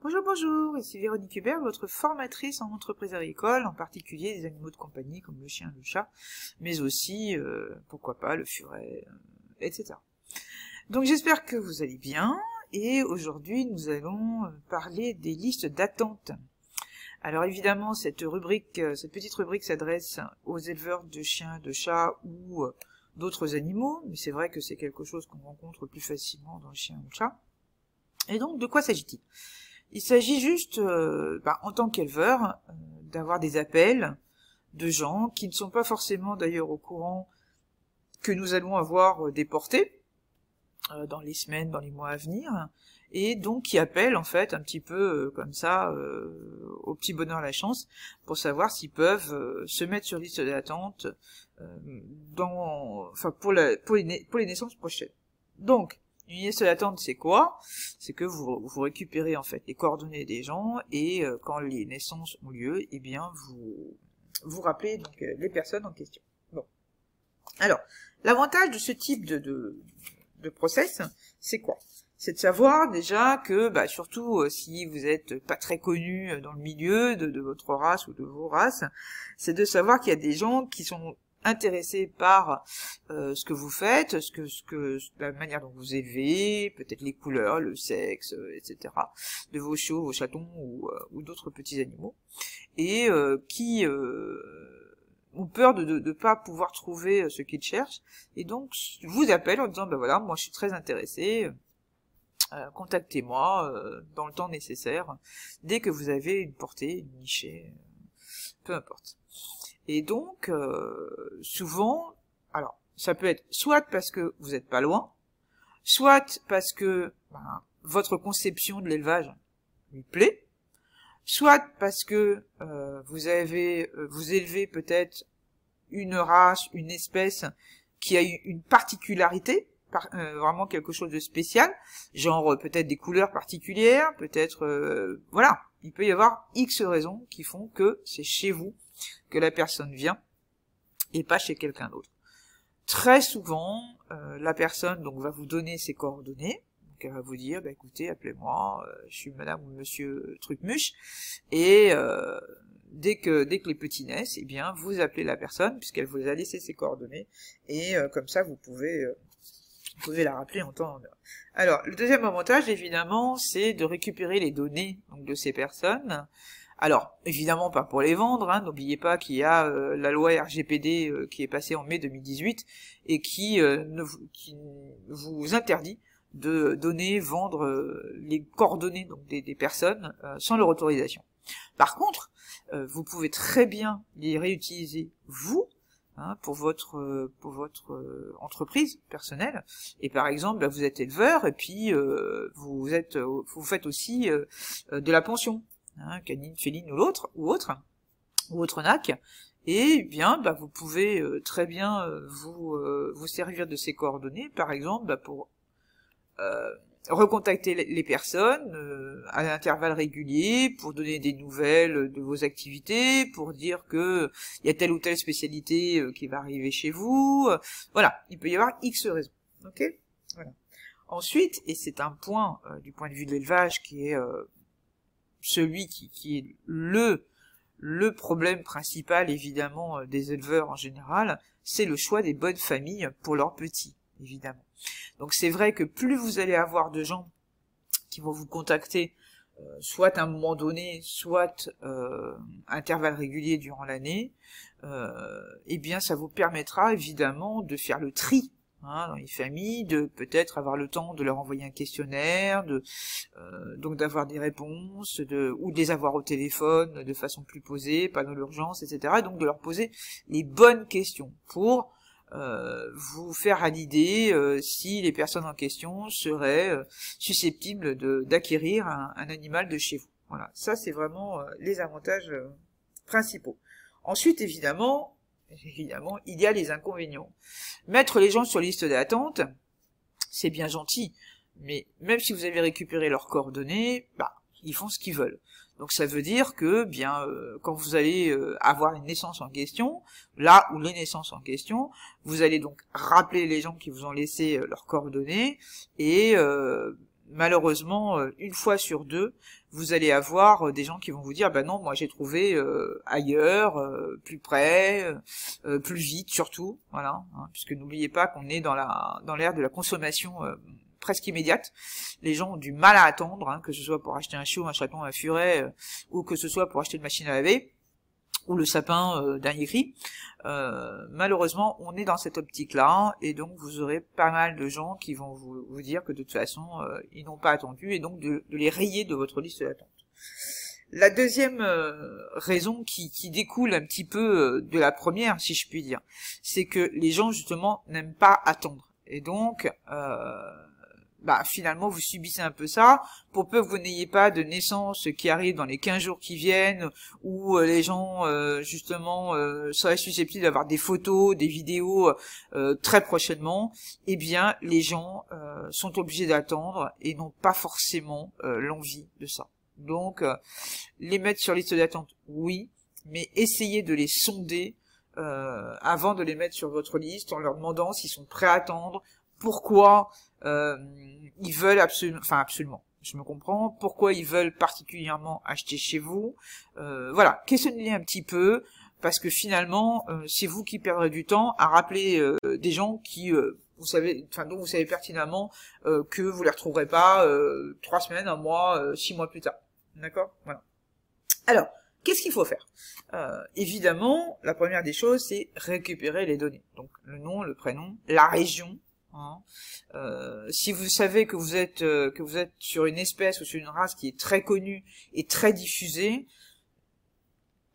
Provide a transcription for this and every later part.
Bonjour, bonjour, ici Véronique Hubert, votre formatrice en entreprise agricole, en particulier des animaux de compagnie comme le chien, le chat, mais aussi, euh, pourquoi pas, le furet, euh, etc. Donc j'espère que vous allez bien, et aujourd'hui nous allons euh, parler des listes d'attente. Alors évidemment, cette rubrique, cette petite rubrique s'adresse aux éleveurs de chiens, de chats ou d'autres animaux, mais c'est vrai que c'est quelque chose qu'on rencontre plus facilement dans le chien ou le chat. Et donc, de quoi s'agit-il? Il s'agit juste, euh, bah, en tant qu'éleveur, euh, d'avoir des appels de gens qui ne sont pas forcément d'ailleurs au courant que nous allons avoir euh, des portées dans les semaines, dans les mois à venir, et donc qui appellent en fait un petit peu comme ça au petit bonheur la chance pour savoir s'ils peuvent se mettre sur liste d'attente dans, pour, les, pour les naissances prochaines. Donc une liste d'attente, c'est quoi? C'est que vous, vous récupérez en fait les coordonnées des gens et euh, quand les naissances ont lieu, eh bien vous vous rappelez donc euh, les personnes en question. Bon. Alors, l'avantage de ce type de, de, de process, c'est quoi? C'est de savoir déjà que, bah, surtout euh, si vous êtes pas très connu dans le milieu de, de, votre race ou de vos races, c'est de savoir qu'il y a des gens qui sont intéressé par euh, ce que vous faites, ce que, ce que la manière dont vous élevez, peut-être les couleurs, le sexe, euh, etc. de vos chiots, vos chatons ou, euh, ou d'autres petits animaux, et qui ont peur de ne pas pouvoir trouver ce qu'ils cherchent, et donc vous appellent en disant ben voilà, moi je suis très intéressé. contactez-moi dans le temps nécessaire dès que vous avez une portée, une nichée, peu importe. Et donc, euh, souvent, alors, ça peut être soit parce que vous n'êtes pas loin, soit parce que ben, votre conception de l'élevage lui plaît, soit parce que euh, vous avez, euh, vous élevez peut-être une race, une espèce qui a une particularité, vraiment quelque chose de spécial, genre peut-être des couleurs particulières, peut-être, voilà, il peut y avoir X raisons qui font que c'est chez vous que la personne vient et pas chez quelqu'un d'autre. Très souvent, euh, la personne donc va vous donner ses coordonnées. Donc elle va vous dire, bah, écoutez, appelez-moi, euh, je suis Madame ou Monsieur Trucmuche, et euh, dès que les petits naissent, eh bien vous appelez la personne puisqu'elle vous a laissé ses coordonnées, et comme ça vous pouvez vous pouvez la rappeler en temps en heure. Alors, le deuxième avantage, évidemment, c'est de récupérer les données donc, de ces personnes alors, évidemment pas pour les vendre, hein, n'oubliez pas qu'il y a euh, la loi RGPD euh, qui est passée en mai 2018 et qui, euh, ne, vous interdit de donner, vendre les coordonnées donc des, personnes sans leur autorisation. Par contre, vous pouvez très bien les réutiliser vous hein, pour votre pour votre entreprise personnelle. Et par exemple, bah, vous êtes éleveur et puis vous êtes vous faites aussi de la pension hein, canine, féline ou l'autre, ou autre, ou autre NAC, et bien bah, vous pouvez euh, très bien euh, vous, euh, vous servir de ces coordonnées, par exemple, bah, pour recontacter les personnes à l'intervalle régulier pour donner des nouvelles de vos activités, pour dire que il y a telle ou telle spécialité qui va arriver chez vous. voilà, il peut y avoir X raisons. Ok? Ensuite, et c'est un point du point de vue de l'élevage qui est celui qui, est le le problème principal évidemment euh, des éleveurs en général, c'est le choix des bonnes familles pour leurs petits, évidemment. Donc c'est vrai que plus vous allez avoir de gens qui vont vous contacter, euh, soit à un moment donné, soit euh, intervalle régulier durant l'année, euh, eh bien ça vous permettra évidemment de faire le tri Hein, dans les familles, de peut-être avoir le temps de leur envoyer un questionnaire, de euh, donc d'avoir des réponses, de ou de les avoir au téléphone de façon plus posée, pas dans l'urgence, etc. Et donc de leur poser les bonnes questions pour euh, vous faire à l'idée euh, si les personnes en question seraient susceptibles d'acquérir un, animal de chez vous. Voilà, ça c'est vraiment les avantages principaux. Ensuite, évidemment, évidemment, il y a les inconvénients. Mettre les gens sur liste d'attente, c'est bien gentil, mais même si vous avez récupéré leurs coordonnées, bah, ils font ce qu'ils veulent. Donc ça veut dire que bien euh, quand vous allez euh, avoir une naissance en question, là où les naissances en question, vous allez donc rappeler les gens qui vous ont laissé euh, leurs coordonnées et malheureusement, euh, une fois sur deux, vous allez avoir euh, des gens qui vont vous dire, bah non, moi j'ai trouvé euh, ailleurs, plus près, plus vite surtout, voilà, hein, puisque n'oubliez pas qu'on est dans la dans l'ère de la consommation presque immédiate. Les gens ont du mal à attendre, hein, que ce soit pour acheter un chiot, un chaton, un furet, ou que ce soit pour acheter une machine à laver ou le sapin euh, dernier cri. Euh, malheureusement, on est dans cette optique-là, et donc vous aurez pas mal de gens qui vont vous, dire que de toute façon, euh, ils n'ont pas attendu, et donc de, les rayer de votre liste d'attente. La deuxième raison qui, qui, découle un petit peu de la première, si je puis dire, c'est que les gens justement n'aiment pas attendre. Et donc, bah finalement vous subissez un peu ça, pour peu que vous n'ayez pas de naissance qui arrive dans les 15 jours qui viennent, où euh, les gens euh, justement euh, seraient susceptibles d'avoir des photos, des vidéos très prochainement, eh bien les gens sont obligés d'attendre et n'ont pas forcément l'envie de ça. Donc les mettre sur liste d'attente, oui, mais essayez de les sonder avant de les mettre sur votre liste en leur demandant s'ils sont prêts à attendre, pourquoi euh, ils veulent absolument, enfin absolument, je me comprends, pourquoi ils veulent particulièrement acheter chez vous. Euh, voilà, questionnez un petit peu, parce que finalement, euh, c'est vous qui perdrez du temps à rappeler euh, des gens qui, vous savez, enfin dont vous savez pertinemment que vous les retrouverez pas trois semaines, un mois, six mois plus tard. D'accord? Voilà. Alors, qu'est-ce qu'il faut faire? Évidemment, la première des choses, c'est récupérer les données. Donc le nom, le prénom, la région, Hein. Euh, si vous savez que vous êtes euh, que vous êtes sur une espèce ou sur une race qui est très connue et très diffusée,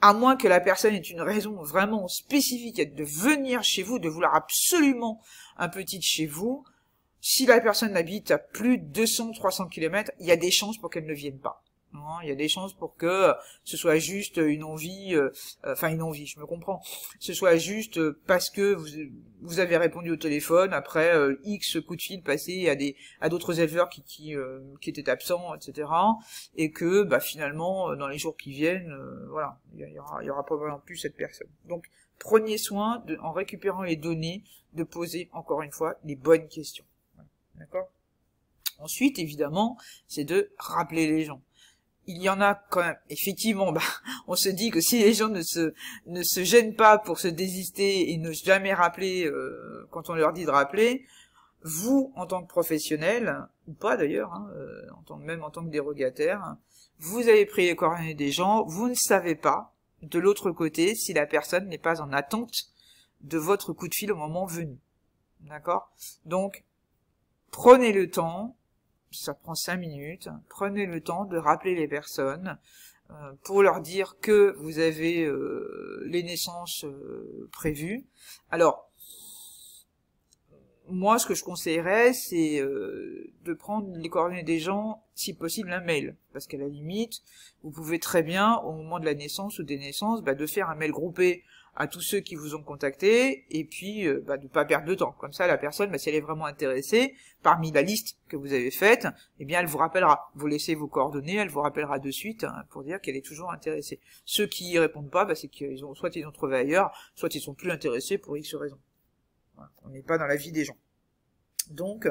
à moins que la personne ait une raison vraiment spécifique de venir chez vous, de vouloir absolument un petit chez vous, si la personne habite à plus de 200-300 km, il y a des chances pour qu'elle ne vienne pas. Il y a des chances pour que ce soit juste une envie, euh, enfin une envie, je me comprends. Ce soit juste parce que vous, avez répondu au téléphone après euh, X coups de fil passés à des à d'autres éleveurs qui qui, euh, qui étaient absents, etc. Et que bah, finalement dans les jours qui viennent, voilà, il y, aura y aura probablement plus cette personne. Donc prenez soin de, en récupérant les données de poser encore une fois les bonnes questions. D'accord? Ensuite, évidemment, c'est de rappeler les gens il y en a quand même. Effectivement, bah, on se dit que si les gens ne se ne se gênent pas pour se désister et ne jamais rappeler euh, quand on leur dit de rappeler, vous en tant que professionnel ou pas d'ailleurs, hein, euh, en tant même en tant que dérogataire, vous avez pris les coordonnées des gens, vous ne savez pas de l'autre côté si la personne n'est pas en attente de votre coup de fil au moment venu. D'accord? Donc prenez le temps ça prend cinq minutes. Prenez le temps de rappeler les personnes euh, pour leur dire que vous avez euh, les naissances euh, prévues. Alors, moi, ce que je conseillerais, c'est de prendre les coordonnées des gens, si possible, un mail. Parce qu'à la limite, vous pouvez très bien, au moment de la naissance ou des naissances, bah, de faire un mail groupé à tous ceux qui vous ont contacté et puis euh, bah, de pas perdre de temps. Comme ça, la personne, bah, si elle est vraiment intéressée, parmi la liste que vous avez faite, eh bien, elle vous rappellera. Vous laissez vos coordonnées, elle vous rappellera de suite hein, pour dire qu'elle est toujours intéressée. Ceux qui y répondent pas, bah, c'est qu'ils ont soit ils ont trouvé ailleurs, soit ils sont plus intéressés pour X raison. On n'est pas dans la vie des gens. Donc,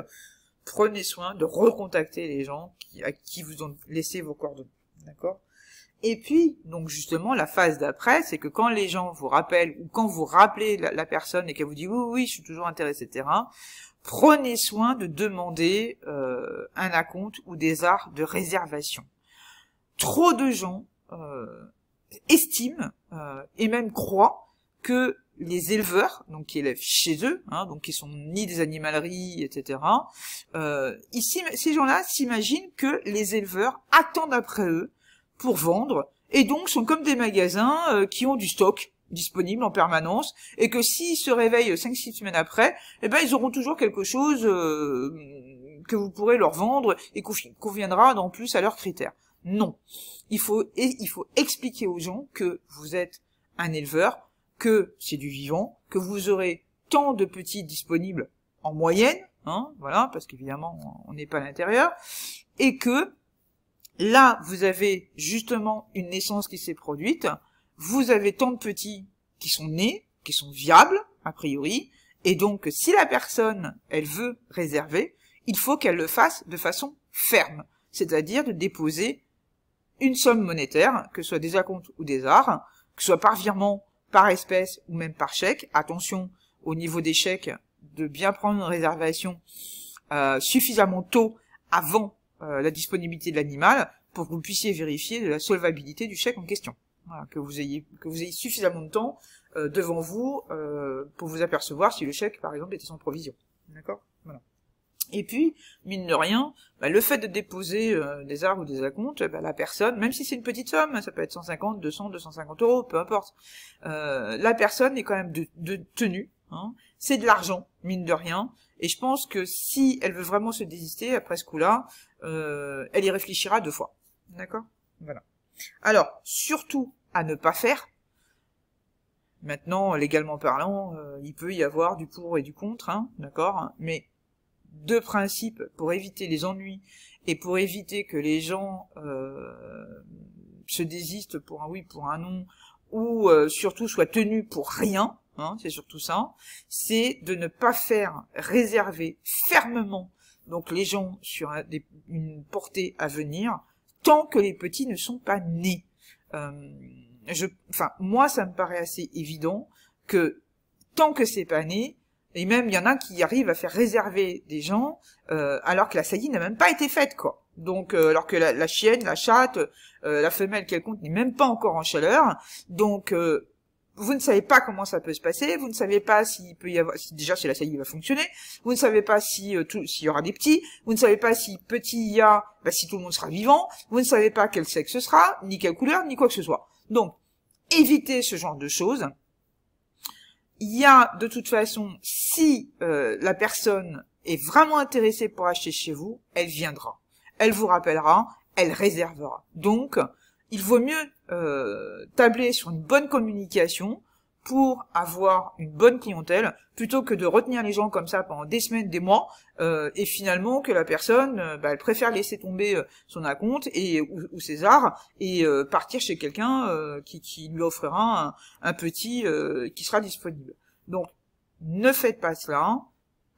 prenez soin de recontacter les gens à qui vous ont laissé vos coordonnées. D'accord? Et puis, donc justement, la phase d'après, c'est que quand les gens vous rappellent, ou quand vous rappelez la, personne et qu'elle vous dit oui, oui, je suis toujours intéressé, etc., prenez soin de demander euh, un acompte ou des arts de réservation. Trop de gens euh, estiment euh, et même croient que les éleveurs, donc qui élèvent chez eux, hein, donc qui sont ni des animaleries, etc., ici, ces gens-là s'imaginent que les éleveurs attendent après eux pour vendre, et donc sont comme des magasins euh, qui ont du stock disponible en permanence, et que s'ils se réveillent 5-6 semaines après, eh ben ils auront toujours quelque chose euh, que vous pourrez leur vendre et qui conviendra en plus à leurs critères. Non. Il faut, il faut expliquer aux gens que vous êtes un éleveur, que c'est du vivant, que vous aurez tant de petits disponibles en moyenne, hein, voilà, parce qu'évidemment on n'est pas à l'intérieur, et que Là, vous avez justement une naissance qui s'est produite. Vous avez tant de petits qui sont nés, qui sont viables, a priori. Et donc, si la personne, elle veut réserver, il faut qu'elle le fasse de façon ferme, c'est-à-dire de déposer une somme monétaire, que ce soit des acomptes ou des arts, que ce soit par virement, par espèce ou même par chèque. Attention au niveau des chèques, de bien prendre une réservation euh, suffisamment tôt avant euh, la disponibilité de l'animal pour que vous puissiez vérifier la solvabilité du chèque en question. Voilà, que vous ayez que vous ayez suffisamment de temps euh, devant vous euh, pour vous apercevoir si le chèque, par exemple, était sans provision. D'accord? Voilà. Et puis, mine de rien, bah, le fait de déposer euh, des arbres ou des acomptes, bah, la personne, même si c'est une petite somme, ça peut être 150, 200, 250 euros, peu importe, la personne est quand même de, de tenue. Hein, c'est de l'argent, mine de rien. Et je pense que si elle veut vraiment se désister après ce coup-là, elle y réfléchira deux fois. D'accord? Voilà. Alors, surtout à ne pas faire, Maintenant, légalement parlant, euh, il peut y avoir du pour et du contre, hein, d'accord? Mais deux principes pour éviter les ennuis et pour éviter que les gens euh, se désistent pour un oui, pour un non, ou euh, surtout soient tenus pour rien, hein, c'est surtout ça, c'est de ne pas faire réserver fermement donc les gens sur une portée à venir tant que les petits ne sont pas nés je, enfin, moi, ça me paraît assez évident que tant que c'est pas né, et même il y en a qui arrivent à faire réserver des gens euh, alors que la saillie n'a même pas été faite, quoi. Donc, euh, alors que la, chienne, la chatte, euh, la femelle quelconque n'est même pas encore en chaleur. Donc, vous ne savez pas comment ça peut se passer, vous ne savez pas si déjà si la saillie va fonctionner, vous ne savez pas si s'il y aura des petits, vous ne savez pas si petit il y a, bah, si tout le monde sera vivant, vous ne savez pas quel sexe ce sera, ni quelle couleur, ni quoi que ce soit. Donc, éviter ce genre de choses. Il y a de toute façon, si euh, la personne est vraiment intéressée pour acheter chez vous, elle viendra. Elle vous rappellera, elle réservera. Donc, il vaut mieux euh, tabler sur une bonne communication pour avoir une bonne clientèle plutôt que de retenir les gens comme ça pendant des semaines, des mois, euh, et finalement que la personne, euh, bah, elle préfère laisser tomber euh, son acompte et ou, ses arts et partir chez quelqu'un qui, qui, lui offrira un, petit qui sera disponible. Donc, ne faites pas cela.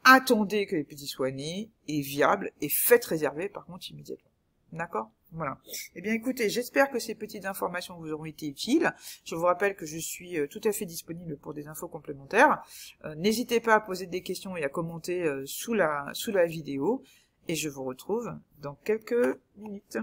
Attendez que les petits soient nés et viables et faites réserver par contre immédiatement. D'accord? Voilà. Eh bien écoutez, j'espère que ces petites informations vous auront été utiles. Je vous rappelle que je suis euh, tout à fait disponible pour des infos complémentaires. Euh, n'hésitez pas à poser des questions et à commenter euh, sous, la, sous la vidéo. Et je vous retrouve dans quelques minutes.